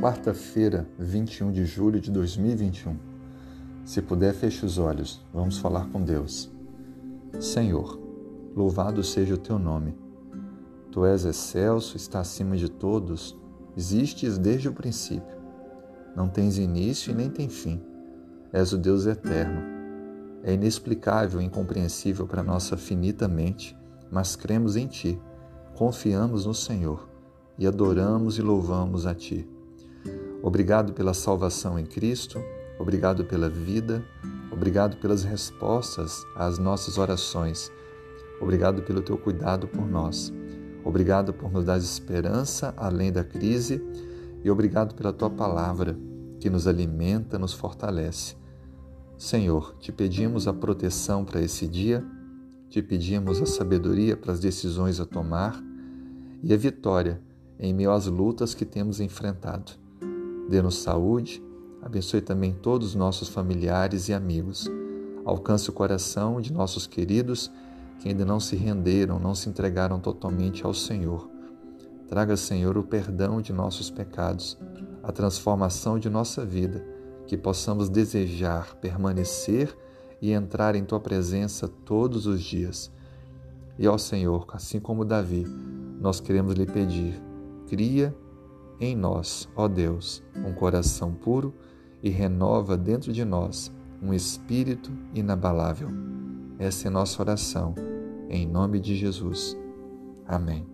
Quarta-feira, 21 de julho de 2021. Se puder, feche os olhos. Vamos falar com Deus. Senhor, louvado seja o teu nome. Tu és excelso, está acima de todos, existes desde o princípio. Não tens início e nem tem fim. És o Deus eterno. É inexplicável e incompreensível para nossa finita mente, mas cremos em ti, confiamos no Senhor e adoramos e louvamos a ti. Obrigado pela salvação em Cristo, obrigado pela vida, obrigado pelas respostas às nossas orações, obrigado pelo teu cuidado por nós, obrigado por nos dar esperança além da crise e obrigado pela tua palavra que nos alimenta, nos fortalece. Senhor, te pedimos a proteção para esse dia, te pedimos a sabedoria para as decisões a tomar e a vitória em meio às lutas que temos enfrentado. Dê-nos saúde, abençoe também todos os nossos familiares e amigos. Alcance o coração de nossos queridos que ainda não se renderam, não se entregaram totalmente ao Senhor. Traga, Senhor, o perdão de nossos pecados, a transformação de nossa vida, que possamos desejar permanecer e entrar em tua presença todos os dias. E ó Senhor, assim como Davi, nós queremos lhe pedir: cria em nós, ó Deus, um coração puro e renova dentro de nós um espírito inabalável. Essa é nossa oração, em nome de Jesus. Amém.